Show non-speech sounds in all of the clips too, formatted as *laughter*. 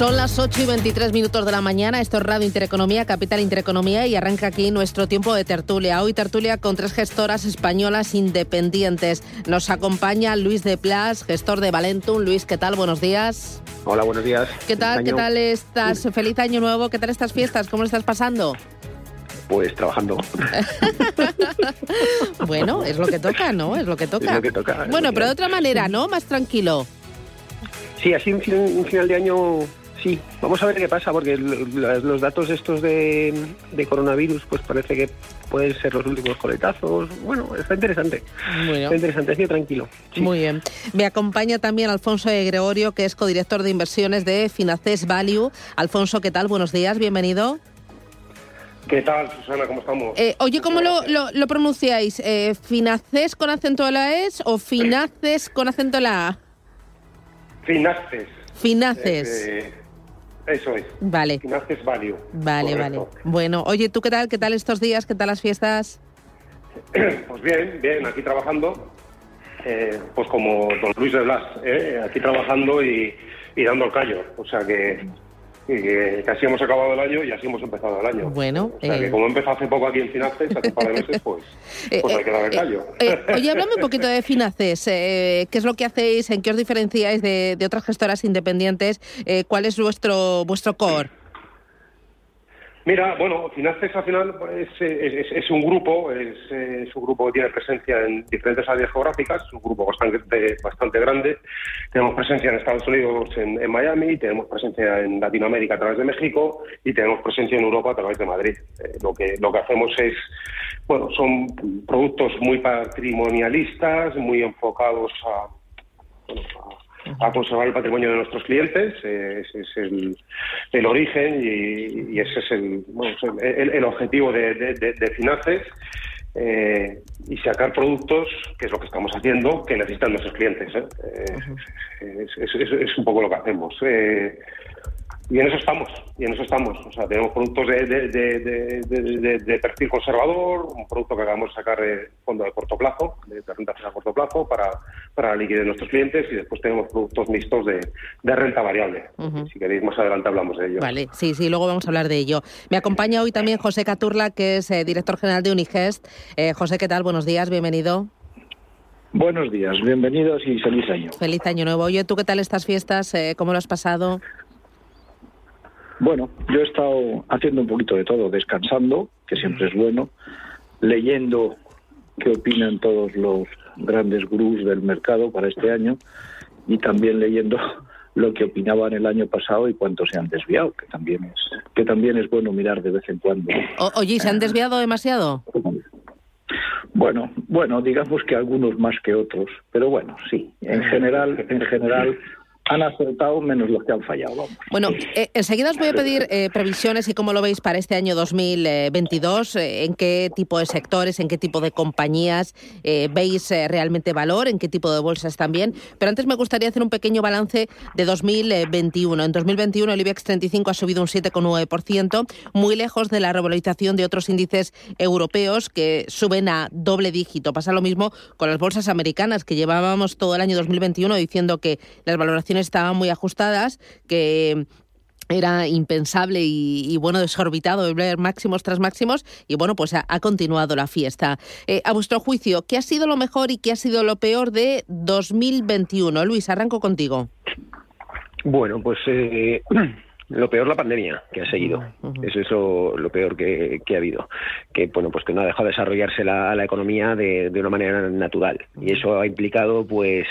Son las 8 y 23 minutos de la mañana. Esto es Radio Intereconomía, Capital Intereconomía y arranca aquí nuestro tiempo de tertulia. Hoy tertulia con tres gestoras españolas independientes. Nos acompaña Luis de Plas, gestor de Valentum. Luis, ¿qué tal? Buenos días. Hola, buenos días. ¿Qué tal? ¿Qué tal estás? Feliz año nuevo. ¿Qué tal estas fiestas? ¿Cómo lo estás pasando? Pues trabajando. *laughs* bueno, es lo que toca, ¿no? Es lo que toca. Es lo que toca. Bueno, pero de otra manera, ¿no? Más tranquilo. Sí, así un, un final de año Sí, vamos a ver qué pasa, porque los datos estos de, coronavirus, pues parece que pueden ser los últimos coletazos. Bueno, está interesante. Está interesante, así tranquilo. Muy bien. Me acompaña también Alfonso de Gregorio, que es codirector de inversiones de Finaces Value. Alfonso, ¿qué tal? Buenos días, bienvenido. ¿Qué tal, Susana? ¿Cómo estamos? Eh, oye, ¿cómo lo, lo, pronunciáis? Eh, ¿Finaces con acento de la S o Finaces con acento de la A? Finaces. Finaces. Eh, eso es. Vale. Finances Value. Vale, vale. Bueno, oye, ¿tú qué tal? ¿Qué tal estos días? ¿Qué tal las fiestas? *clears throat* Pues bien, bien, aquí trabajando. Eh, pues como don Luis de Blas, eh, aquí trabajando y, y dando el callo. O sea que que casi hemos acabado el año y así hemos empezado el año. Bueno, o sea, que eh, como empezó hace poco aquí en Finances, hace un par de meses, pues, *laughs* eh, pues hay que dar el callo. Eh, oye, hablame un poquito de Finances. ¿Qué es lo que hacéis? ¿En qué os diferenciáis de, de otras gestoras independientes? ¿Cuál es vuestro, vuestro core? Mira, bueno, Finances al final pues, es, un grupo, es, un grupo que tiene presencia en diferentes áreas geográficas, es un grupo bastante, bastante grande. Tenemos presencia en Estados Unidos, en, Miami, tenemos presencia en Latinoamérica a través de México y tenemos presencia en Europa a través de Madrid. Eh, lo que lo que hacemos es, bueno, son productos muy patrimonialistas, muy enfocados a a conservar el patrimonio de nuestros clientes. ese es el, el origen y, ese es el, bueno, el, el, objetivo de, de, de, Finances. Eh, y sacar productos, que es lo que estamos haciendo, que necesitan nuestros clientes. ¿eh? Eh, es, es, es, un poco lo que hacemos. Y en eso estamos, y en eso estamos. O sea, tenemos productos de, de, de, perfil conservador, un producto que acabamos de sacar de fondo de corto plazo, de renta fija a corto plazo, para, para liquidez de nuestros clientes, y después tenemos productos mixtos de, renta variable. Si queréis, más adelante hablamos de ello. Vale, sí, sí, luego vamos a hablar de ello. Me acompaña hoy también José Caturla, que es eh, director general de Unigest. Eh, José, ¿qué tal? Buenos días, bienvenido. Buenos días, bienvenidos y feliz año. Feliz año nuevo. Oye, ¿tú qué tal estas fiestas? Eh, ¿Cómo lo has pasado? Bueno, yo he estado haciendo un poquito de todo, descansando, que siempre es bueno, leyendo qué opinan todos los grandes gurús del mercado para este año y también leyendo *laughs* lo que opinaban el año pasado y cuánto se han desviado, que también es que también es bueno mirar de vez en cuando. oye, ¿se han desviado demasiado? Bueno, bueno, digamos que algunos más que otros, pero bueno, sí, en general, en general han acertado menos los que han fallado. Bueno, eh, enseguida os voy a pedir eh, previsiones y cómo lo veis para este año 2022, eh, en qué tipo de sectores, en qué tipo de compañías veis realmente valor, en qué tipo de bolsas también. Pero antes me gustaría hacer un pequeño balance de 2021. En 2021 el IBEX 35 ha subido un 7,9%, muy lejos de la revalorización de otros índices europeos que suben a doble dígito. Pasa lo mismo con las bolsas americanas, que llevábamos todo el año 2021 diciendo que las valoraciones estaban muy ajustadas, que era impensable y, bueno, desorbitado ver máximos tras máximos y bueno, pues ha, continuado la fiesta. Eh, a vuestro juicio, ¿qué ha sido lo mejor y qué ha sido lo peor de 2021? Luis, arranco contigo. Bueno, pues eh, *clears throat* lo peor la pandemia que ha seguido. Eso es lo, peor que, ha habido. Que bueno, pues que no ha dejado de desarrollarse la, la economía de, de una manera natural. Y eso ha implicado pues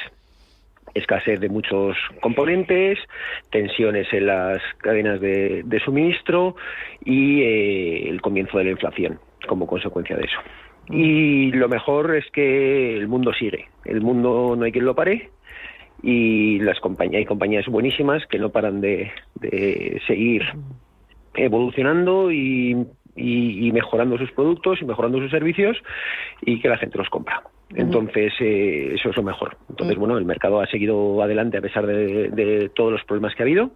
escasez de muchos componentes, tensiones en las cadenas de, suministro y eh, el comienzo de la inflación como consecuencia de eso. Y lo mejor es que el mundo sigue, el mundo no hay quien lo pare y las compañías hay compañías buenísimas que no paran de, de seguir evolucionando y y, mejorando sus productos y mejorando sus servicios y que la gente los compra. Entonces, eh, eso es lo mejor. Entonces, bueno, el mercado ha seguido adelante a pesar de, todos los problemas que ha habido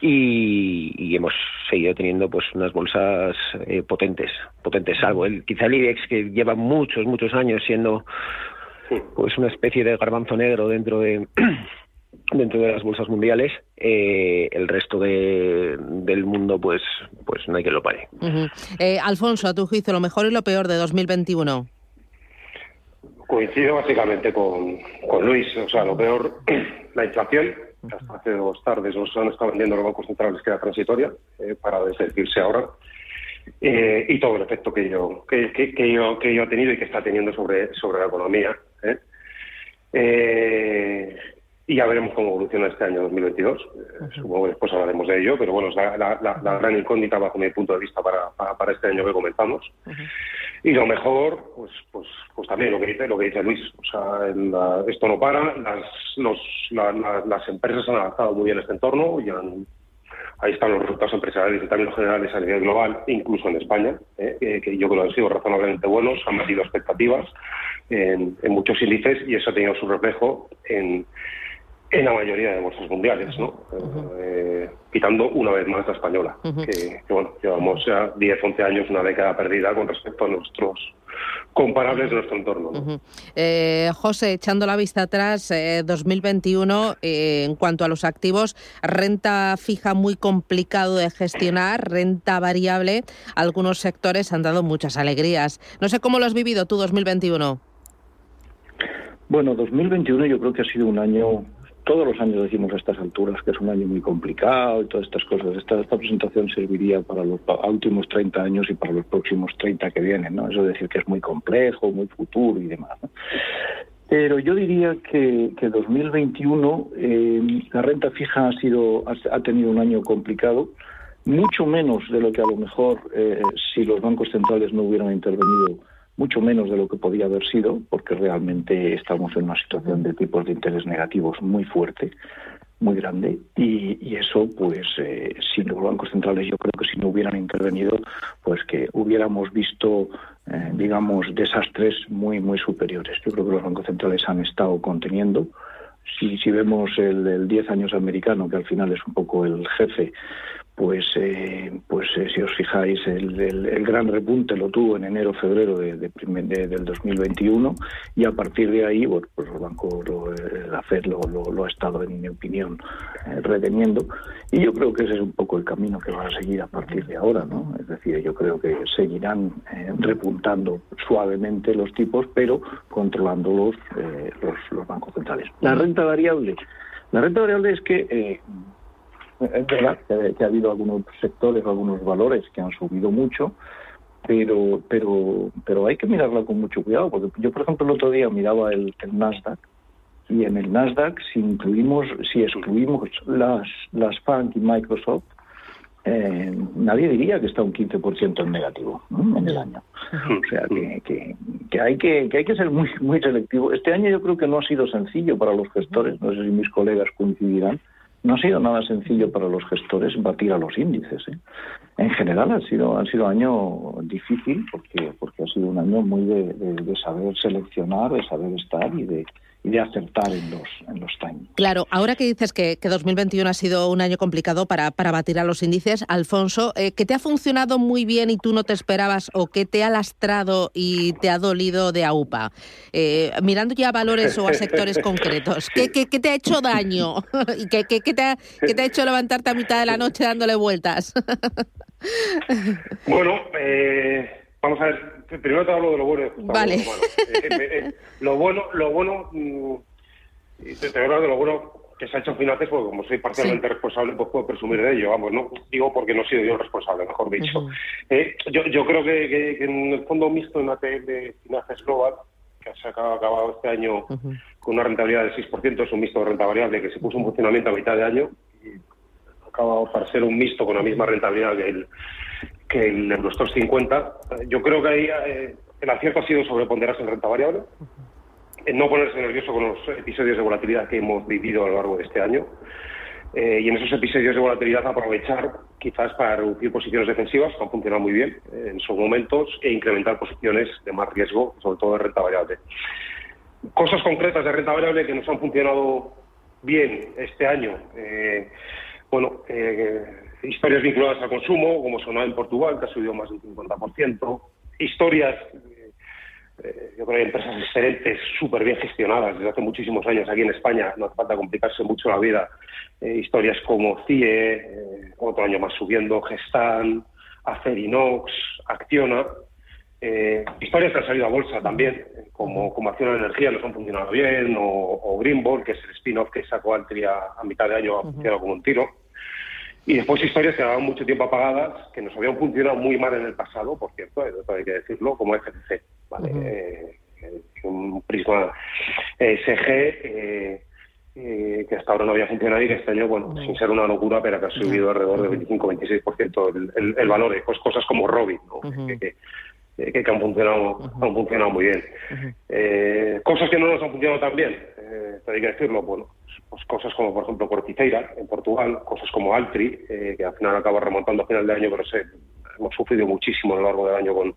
y, hemos seguido teniendo pues unas bolsas eh, potentes, potentes, salvo el, quizá el IBEX que lleva muchos, muchos años siendo pues una especie de garbanzo negro dentro de *clears throat* dentro de las bolsas mundiales, eh, el resto de, del mundo, pues, pues no hay que lo pare. Eh, Alfonso, a tu juicio, lo mejor y lo peor de 2021. Coincido básicamente con, con Luis. O sea, lo peor, *clears throat* la inflación, hasta hace dos tardes nos han estado vendiendo los bancos centrales que era transitoria, eh, para desdecirse ahora. y todo el efecto que yo que, que, yo que yo ha tenido y que está teniendo sobre sobre la economía eh, y ya veremos cómo evoluciona este año 2022. Eh, supongo que después hablaremos de ello, pero bueno, es la, gran incógnita bajo mi punto de vista para, para, este año que comenzamos. Y lo mejor, pues, pues, pues también lo que dice, lo que dice Luis. O sea, esto no para, las, los, las empresas han adaptado muy bien a este entorno y ahí están los resultados empresariales y también los generales a nivel global, incluso en España, eh, que yo creo que han sido razonablemente buenos, han metido expectativas en, en muchos índices y eso ha tenido su reflejo en en la mayoría de bolsas mundiales, ¿no? Eh, quitando una vez más la española, que, bueno, llevamos ya 10, 11 años, una década perdida con respecto a nuestros comparables de nuestro entorno. eh, José, echando la vista atrás, 2021, eh, en cuanto a los activos, renta fija muy complicado de gestionar, renta variable, algunos sectores han dado muchas alegrías. No sé cómo lo has vivido tú 2021. Bueno, 2021 yo creo que ha sido un año todos los años decimos a estas alturas que es un año muy complicado y todas estas cosas. Esta, esta presentación serviría para los últimos 30 años y para los próximos 30 que vienen, ¿no? Eso es decir, que es muy complejo, muy futuro y demás. Pero yo diría que, que 2021 eh, la renta fija ha sido ha, tenido un año complicado, mucho menos de lo que a lo mejor eh, si los bancos centrales no hubieran intervenido mucho menos de lo que podía haber sido, porque realmente estamos en una situación de tipos de interés negativos muy fuerte, muy grande, y, eso, pues, eh, si los bancos centrales, yo creo que si no hubieran intervenido, pues que hubiéramos visto, eh, digamos, desastres muy, muy superiores. Yo creo que los bancos centrales han estado conteniendo. Si, si vemos el, el 10 años americano, que al final es un poco el jefe, pues eh, pues eh, si os fijáis el, el, gran repunte lo tuvo en enero febrero de, del 2021 y a partir de ahí pues, el banco lo, la Fed lo, lo, ha estado en mi opinión eh, reteniendo y yo creo que ese es un poco el camino que va a seguir a partir de ahora no es decir yo creo que seguirán repuntando suavemente los tipos pero controlando los, los los bancos centrales. La renta variable. La renta variable es que es verdad que, ha habido algunos sectores o algunos valores que han subido mucho, pero pero pero hay que mirarla con mucho cuidado, porque yo, por ejemplo, el otro día miraba el, Nasdaq y en el Nasdaq, si incluimos, si excluimos las, las FANG y Microsoft, eh, nadie diría que está un 15% en negativo en el año. O sea, que, que, hay que, que hay que ser muy, muy selectivo. Este año yo creo que no ha sido sencillo para los gestores, no sé si mis colegas coincidirán, no ha sido nada sencillo para los gestores batir a los índices. ¿eh? En general ha sido, ha sido año difícil porque, porque ha sido un año muy de saber seleccionar, de saber estar y de, de acertar en los, en los timings. Claro, ahora que dices que, que 2021 ha sido un año complicado para, para batir a los índices, Alfonso, eh, ¿qué te ha funcionado muy bien y tú no te esperabas o qué te ha lastrado y te ha dolido de AUPA? Eh, mirando ya a valores o a sectores *laughs* concretos, ¿qué, qué, qué te ha hecho daño? *laughs* ¿Y qué, qué, te ha, qué te ha hecho levantarte a mitad de la noche dándole vueltas? *laughs* bueno, eh Vamos a ver, primero te hablo de lo bueno vale. Eh, eh, eh, lo bueno, lo bueno, mm, te, te hablar de lo bueno que se ha hecho en finanzas, porque como soy parcialmente responsable, pues puedo presumir de ello. Vamos, no digo porque no he sido yo responsable, mejor dicho. yo, yo creo que, en el fondo mixto en ATL de Finanzas Global, que se ha acabado este año con una rentabilidad del 6%, es un mixto de renta variable que se puso en funcionamiento a mitad de año y ha acabado para ser un mixto con la misma rentabilidad que el, que el Eurostox 50. Yo creo que ahí eh, el acierto ha sido sobreponderarse en renta variable, no ponerse nervioso con los episodios de volatilidad que hemos vivido a lo largo de este año. Eh, y en esos episodios de volatilidad aprovechar quizás para reducir posiciones defensivas, que han funcionado muy bien en esos momentos, e incrementar posiciones de más riesgo, sobre todo de renta variable. Cosas concretas de renta variable que nos han funcionado bien este año. Eh, bueno, eh, historias vinculadas al consumo, como sonaba en Portugal, que ha subido más del 50%. Historias eh, yo creo que hay empresas excelentes, súper bien gestionadas desde hace muchísimos años aquí en España. No hace falta complicarse mucho la vida. Eh, historias como CIE, eh, otro año más subiendo, Gestan, Acerinox, Acciona. historias que han salido a bolsa también, como, como Acción de Energía, nos han funcionado bien, o, o Greenball, que es el spin-off que sacó Altria a mitad de año, ha funcionado como un tiro. Y después historias que llevaban mucho tiempo apagadas, que nos habían funcionado muy mal en el pasado, por cierto, hay que decirlo, como FCC. ¿vale? Eh, eh, un prisma SG eh, que hasta ahora no había funcionado y que este año, bueno, sin ser una locura, pero que ha subido alrededor del 25-26% el, el, valor. Pues cosas como Robin, que, que, han funcionado han funcionado muy bien. cosas que no nos han funcionado tan bien, hay que decirlo, bueno, pues cosas como por ejemplo Corticeira en Portugal, cosas como Altri, que al final acaba remontando a final de año, pero se, hemos sufrido muchísimo a lo largo del año con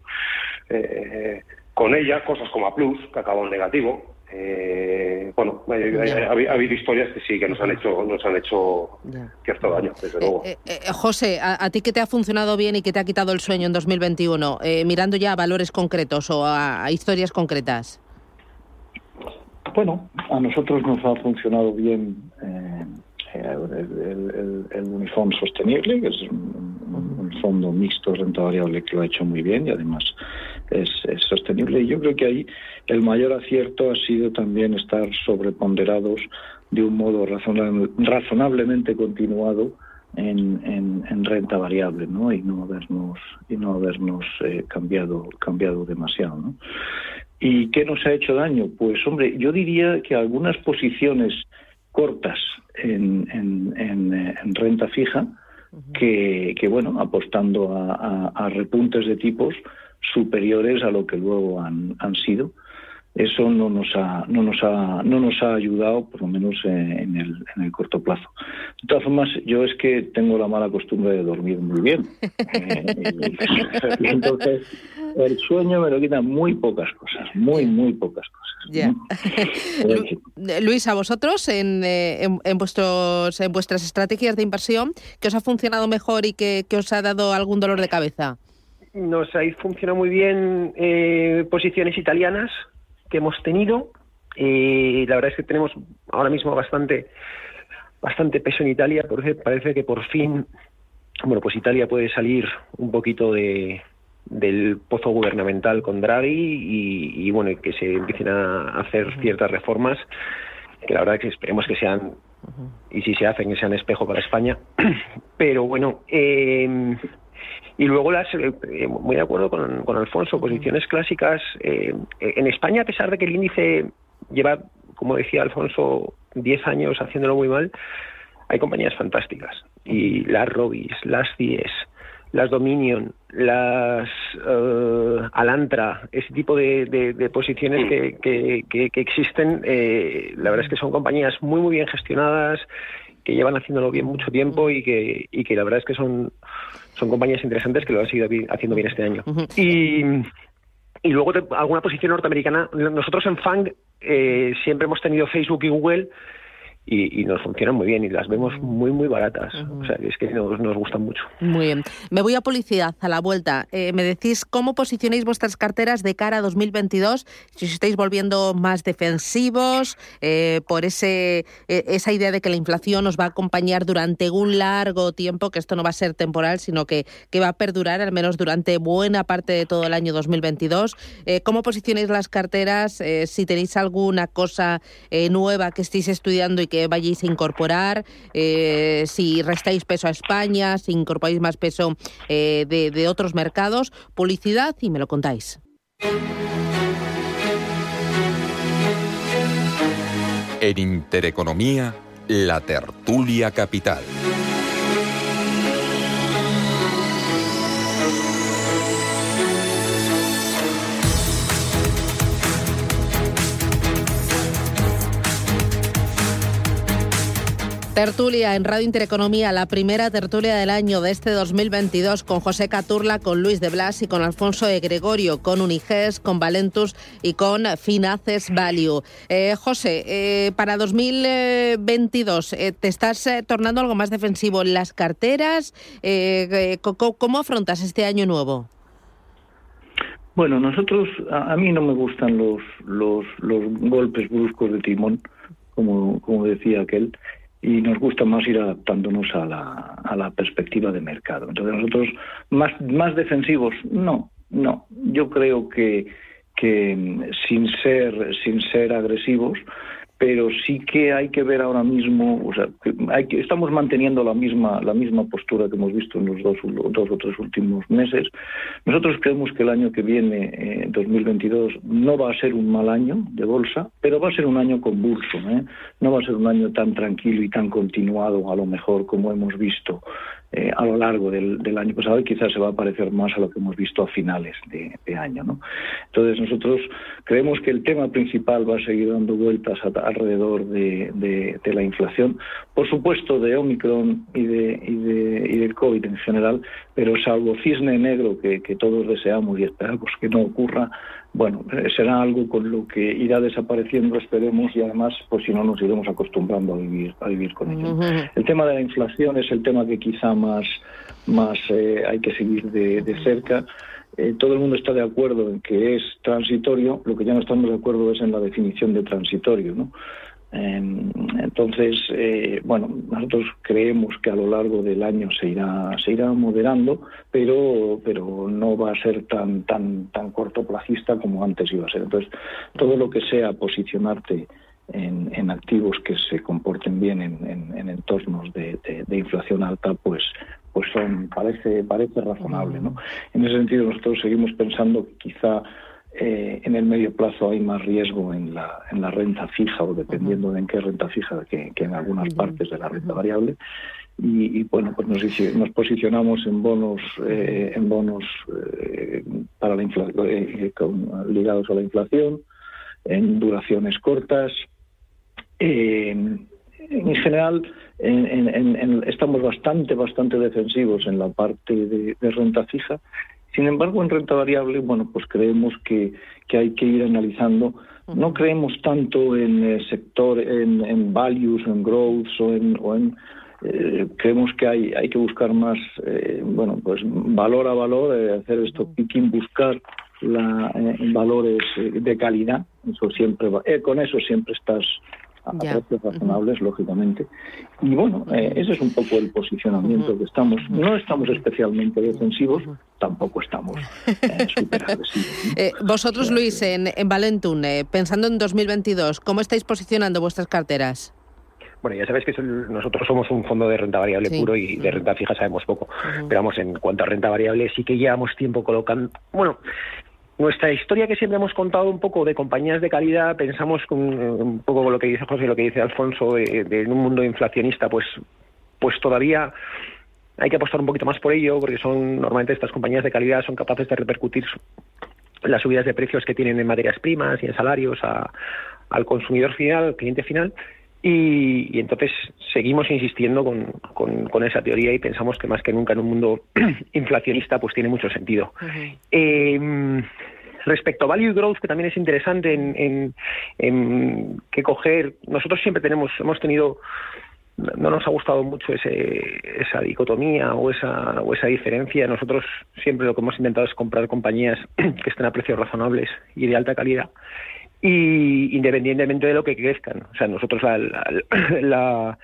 eh, con ella, cosas como A Plus, que acabó en negativo. Eh, bueno, ha, habido historias que sí que nos han hecho nos han hecho cierto daño, desde eh, luego. Eh, José, ¿a, ti qué te ha funcionado bien y qué te ha quitado el sueño en 2021? mirando ya a valores concretos o a, historias concretas. Bueno, a nosotros nos ha funcionado bien el, el, sostenible, que es un, fondo mixto renta variable que lo ha hecho muy bien y además es, sostenible. Y yo creo que ahí el mayor acierto ha sido también estar sobreponderados de un modo razonablemente continuado en, en, renta variable, ¿no? Y no habernos y no habernos eh, cambiado cambiado demasiado, ¿no? ¿Y qué nos ha hecho daño? Pues hombre, yo diría que algunas posiciones cortas en, en, en renta fija, que, que, bueno, apostando a, a, repuntes de tipos, superiores a lo que luego han, han sido. Eso no nos ha, no nos ha, no nos ha ayudado, por lo menos en el, en el corto plazo. De todas formas, yo es que tengo la mala costumbre de dormir muy bien. *laughs* Eh, *laughs* entonces, el sueño me lo quita muy pocas cosas, muy, muy pocas cosas. *laughs* Luis, a vosotros, en, eh, en, en, vuestros, en vuestras estrategias de inversión, ¿qué os ha funcionado mejor y qué, qué os ha dado algún dolor de cabeza? nos ha funcionado muy bien eh, posiciones italianas que hemos tenido. y la verdad es que tenemos ahora mismo bastante bastante peso en Italia, porque parece que por fin, bueno, pues Italia puede salir un poquito de, del pozo gubernamental con Draghi y, y bueno, que se empiecen a hacer ciertas reformas que la verdad es que esperemos que sean y si se hacen que sean espejo para España. *clears throat* Pero bueno, eh, y luego, las, eh, eh, muy de acuerdo con, con Alfonso, posiciones clásicas. Eh, en España, a pesar de que el índice lleva, como decía Alfonso, 10 años haciéndolo muy mal, hay compañías fantásticas. Y las Robis, las CIES, las Dominion, las Alantra, ese tipo de, posiciones que, que, que, existen, la verdad es que son compañías muy, muy bien gestionadas, que llevan haciéndolo bien mucho tiempo y que, y que la verdad es que son son compañías interesantes que lo han seguido haciendo bien este año. Y y luego alguna posición norteamericana. Nosotros en FANG eh, siempre hemos tenido Facebook y Google y, nos funcionan muy bien y las vemos muy, muy baratas. O sea, es que nos, nos, gustan mucho. Muy bien. Me voy a publicidad, a la vuelta. Eh, me decís cómo posicionáis vuestras carteras de cara a 2022, si os estáis volviendo más defensivos, eh, por ese, e, esa idea de que la inflación os va a acompañar durante un largo tiempo, que esto no va a ser temporal, sino que, que va a perdurar al menos durante buena parte de todo el año 2022. Eh, ¿Cómo posicionáis las carteras? si tenéis alguna cosa nueva que estéis estudiando y que vayáis a incorporar, eh, si restáis peso a España, si incorporáis más peso eh, de, de otros mercados, publicidad y me lo contáis. En Intereconomía, la tertulia capital. Tertulia en Radio Intereconomía, la primera tertulia del año de este 2022 con José Caturla, con Luis de Blas y con Alfonso de Gregorio, con Uniges, con Valentus y con Finaces Value. Eh, José, eh, para 2022, eh, ¿te estás tornando algo más defensivo en las carteras? ¿Cómo afrontas este año nuevo? Bueno, nosotros, a, mí no me gustan los, los, los golpes bruscos de timón, como, como decía aquel, y nos gusta más ir adaptándonos a la, a la perspectiva de mercado. Entonces nosotros más, más defensivos, no, no. Yo creo que, que sin ser, sin ser agresivos, pero sí que hay que ver ahora mismo, o sea, estamos manteniendo la misma la misma postura que hemos visto en los dos, dos o tres últimos meses. Nosotros creemos que el año que viene, eh, 2022, no va a ser un mal año de bolsa, pero va a ser un año convulso. ¿eh? No va a ser un año tan tranquilo y tan continuado, a lo mejor, como hemos visto eh, a lo largo del, año pasado y quizás se va a parecer más a lo que hemos visto a finales de, año. ¿no? Entonces nosotros creemos que el tema principal va a seguir dando vueltas alrededor de, la inflación, por supuesto de Omicron y, de, y, de, y del COVID en general, pero salvo cisne negro que, que todos deseamos y esperamos que no ocurra, bueno, eh, será algo con lo que irá desapareciendo, esperemos, y además, pues si no, nos iremos acostumbrando a vivir, a vivir con ello. El tema de la inflación es el tema que quizá más, más eh, hay que seguir de, cerca. Eh, todo el mundo está de acuerdo en que es transitorio, lo que ya no estamos de acuerdo es en la definición de transitorio, ¿no? Em, entonces, eh, bueno, nosotros creemos que a lo largo del año se irá se irá moderando, pero pero no va a ser tan tan tan cortoplacista como antes iba a ser. Entonces, todo lo que sea posicionarte en, activos que se comporten bien en, entornos de, inflación alta, pues pues son parece parece razonable, ¿no? En ese sentido, nosotros seguimos pensando que quizá eh, en el medio plazo hay más riesgo en la, en la renta fija o dependiendo de en qué renta fija que, en algunas partes de la renta variable. Y, bueno, pues nos, nos, posicionamos en bonos, eh, en bonos eh, para la ligados a la inflación, en duraciones cortas. en general, estamos bastante, bastante defensivos en la parte de renta fija sin embargo, en renta variable, bueno, pues creemos que, que hay que ir analizando. No creemos tanto en el sector, en, en values, en growth o en, o en eh, creemos que hay, hay que buscar más, eh, bueno, pues valor a valor, eh, hacer esto picking, buscar la, valores de calidad. Eso siempre con eso siempre estás a precios razonables, lógicamente. Y bueno, eh, ese es un poco el posicionamiento que estamos. No estamos especialmente defensivos, tampoco estamos eh, *laughs* súper agresivos. Eh, vosotros, Luis, en, en Valentun, pensando en 2022, ¿cómo estáis posicionando vuestras carteras? Bueno, ya sabéis que nosotros somos un fondo de renta variable puro y de renta fija sabemos poco. Pero vamos, en cuanto a renta variable, sí que llevamos tiempo colocando. Bueno, nuestra historia que siempre hemos contado un poco de compañías de calidad, pensamos con, un poco con lo que dice José y lo que dice Alfonso, de, un mundo inflacionista, pues, pues todavía hay que apostar un poquito más por ello, porque son normalmente estas compañías de calidad son capaces de repercutir las subidas de precios que tienen en materias primas y en salarios al consumidor final, al cliente final. Y, entonces seguimos insistiendo con, con, esa teoría y pensamos que más que nunca en un mundo *clears throat* inflacionista pues tiene mucho sentido. Em, respecto a value growth, que también es interesante en, en, en que coger, nosotros siempre tenemos, hemos tenido no nos ha gustado mucho ese, esa dicotomía o esa, o esa diferencia. Nosotros siempre lo que hemos intentado es comprar compañías *clears throat* que estén a precios razonables y de alta calidad y independientemente de lo que crezcan. O sea, nosotros *clears throat* la,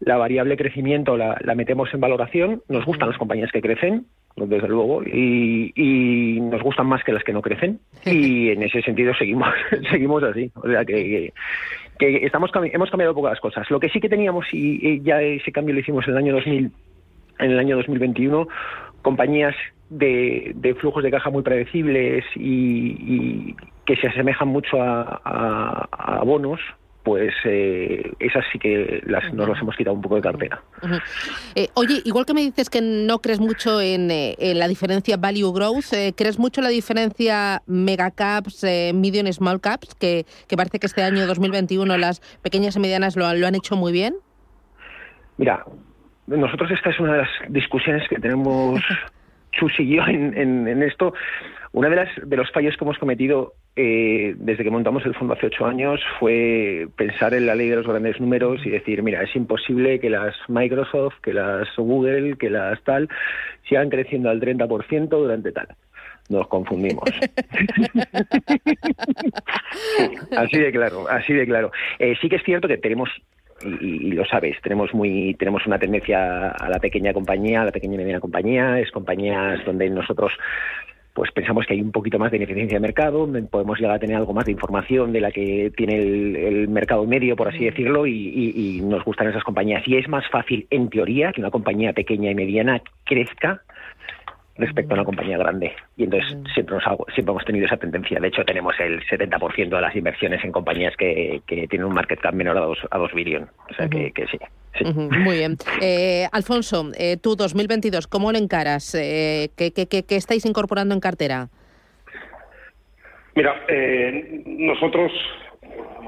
la, variable crecimiento la, la, metemos en valoración, nos gustan las compañías que crecen, desde luego, y, y, nos gustan más que las que no crecen, y *laughs* en ese sentido seguimos, *laughs* seguimos así. O sea, que, que, estamos, hemos cambiado pocas cosas. Lo que sí que teníamos, y, ya ese cambio lo hicimos en el año 2000, en el año 2021, compañías de, de flujos de caja muy predecibles y, que se asemejan mucho a, bonos, pues eh, esas sí que las, nos las hemos quitado un poco de cartera. Eh, oye, igual que me dices que no crees mucho en, eh, la diferencia value growth, ¿crees mucho en la diferencia mega caps, medium small caps, que, parece que este año 2021 las pequeñas y medianas lo, han hecho muy bien? Mira, nosotros esta es una de las discusiones que tenemos *laughs* Chus y yo en, esto. Una de las de los fallos que hemos cometido eh, desde que montamos el fondo hace ocho años fue pensar en la ley de los grandes números y decir, mira, es imposible que las Microsoft, que las Google, que las tal, sigan creciendo al 30% durante tal. Nos confundimos. *laughs* *laughs* así de claro, así de claro. Eh, sí que es cierto que tenemos y, lo sabes, tenemos muy tenemos una tendencia a la pequeña compañía, a la pequeña y mediana compañía, es compañías donde nosotros pues pensamos que hay un poquito más de ineficiencia de mercado, podemos llegar a tener algo más de información de la que tiene el, mercado medio, por así decirlo, y, nos gustan esas compañías. Y es más fácil, en teoría, que una compañía pequeña y mediana crezca respecto a una compañía grande. Y entonces siempre, nos siempre hemos tenido esa tendencia. De hecho, tenemos el 70% de las inversiones en compañías que, tienen un market cap menor a 2 a dos billion. O sea que, sí. Muy bien. *laughs* Eh, Alfonso, eh, tú 2022, ¿cómo lo encaras? Eh, ¿qué, qué, estáis incorporando en cartera? Mira, eh, nosotros,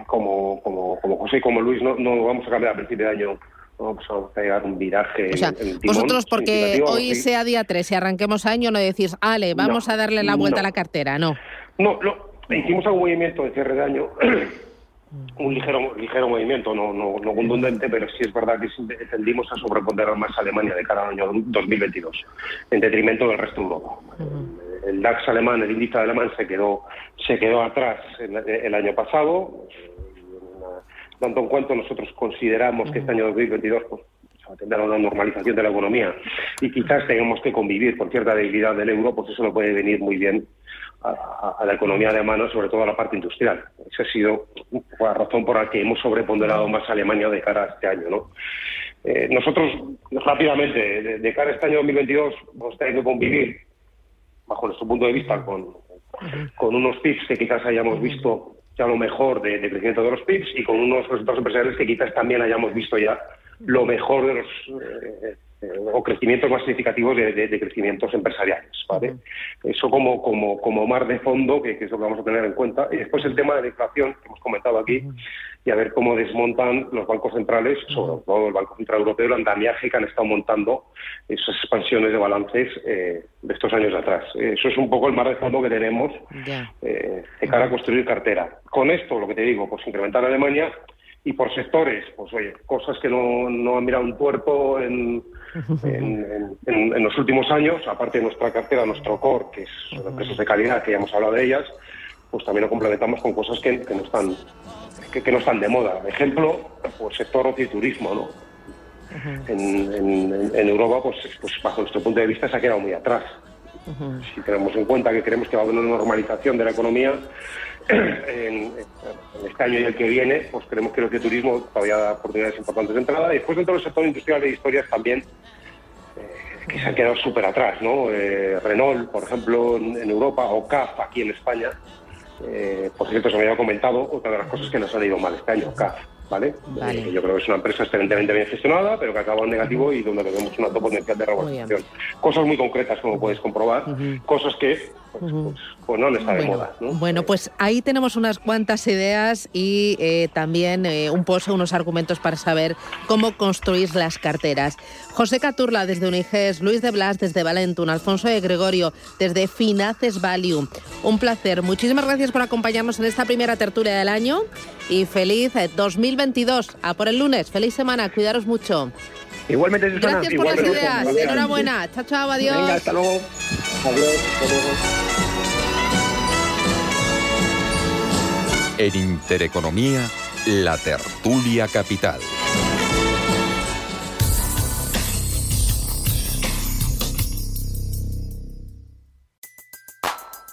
como, como, como José y como Luis, no, no vamos a cambiar a principio de año vamos a pegar un viraje. O sea, vosotros, porque hoy sea día 3 y arranquemos año, no decís, Ale, vamos a darle la vuelta a la cartera, no. No, hicimos algún movimiento de cierre de año. *clears throat* un ligero ligero movimiento, no, no, no contundente, pero sí es verdad que tendimos a sobreponderar más a Alemania de cara al año 2022, en detrimento del resto de Europa. El DAX alemán, el índice alemán se quedó se quedó atrás el año pasado, tanto en cuanto nosotros consideramos que este año 2022 pues, va a tener una normalización de la economía y quizás tengamos que convivir con cierta debilidad del euro, pues eso no puede venir muy bien a, la economía alemana, sobre todo a la parte industrial. Esa ha sido la razón por la que hemos sobreponderado más a Alemania de cara a este año. ¿no? Eh, nosotros, rápidamente, de, cara a este año 2022, vamos a tener que convivir, bajo nuestro punto de vista, con, con unos PIBs que quizás hayamos visto lo mejor de, crecimiento de los PIBs y con unos resultados empresariales que quizás también hayamos visto ya lo mejor de los eh, eh, o crecimientos más significativos de, crecimientos empresariales, ¿vale? Eso como, como, como mar de fondo, que, es lo que vamos a tener en cuenta. Y después el tema de la inflación, que hemos comentado aquí, y a ver cómo desmontan los bancos centrales, sobre todo el Banco Central Europeo, el andamiaje que han estado montando esas expansiones de balances eh, de estos años atrás. Eso es un poco el mar de fondo que tenemos eh, de cara a construir cartera. Con esto, lo que te digo, pues incrementar Alemania y por sectores, pues oye, cosas que no, no han mirado un puerto en, en, los últimos años, aparte de nuestra cartera, nuestro core, que es empresas de calidad, que ya hemos hablado de ellas, pues también lo complementamos con cosas que, que no están que, no están de moda. Ejemplo, pues sector ocio y turismo, ¿no? en, en, Europa, pues, pues bajo nuestro punto de vista, se ha quedado muy atrás. Si tenemos en cuenta que creemos que va a haber una normalización de la economía *clears throat* en, este año y el que viene, pues creemos que el turismo todavía da oportunidades importantes de entrada. Y después dentro del sector industrial de historias también eh, que se han quedado súper atrás, ¿no? Eh, Renault, por ejemplo, en, Europa, o CAF aquí en España, eh, por cierto, se me había comentado otra de las cosas que nos han ido mal este año, CAF. ¿Vale? yo creo que es una empresa excelentemente bien gestionada, pero que acaba en negativo y donde tenemos un alto potencial de revalorización. Cosas muy concretas, como puedes comprobar, cosas que pues, pues, pues, no está de moda. Bueno, pues ahí tenemos unas cuantas ideas y eh, también eh, un pozo, unos argumentos para saber cómo construir las carteras. José Caturla desde Uniges, Luis de Blas desde Valentun, Alfonso de Gregorio desde Finaces Value. Un placer. Muchísimas gracias por acompañarnos en esta primera tertulia del año y feliz 2022. Eh, A por el lunes. Feliz semana. Cuidaros mucho. Igualmente, Susana. Gracias por las ideas. Enhorabuena. Chao, chao. Adiós. Venga, hasta luego. Adiós. En Intereconomía, la tertulia capital.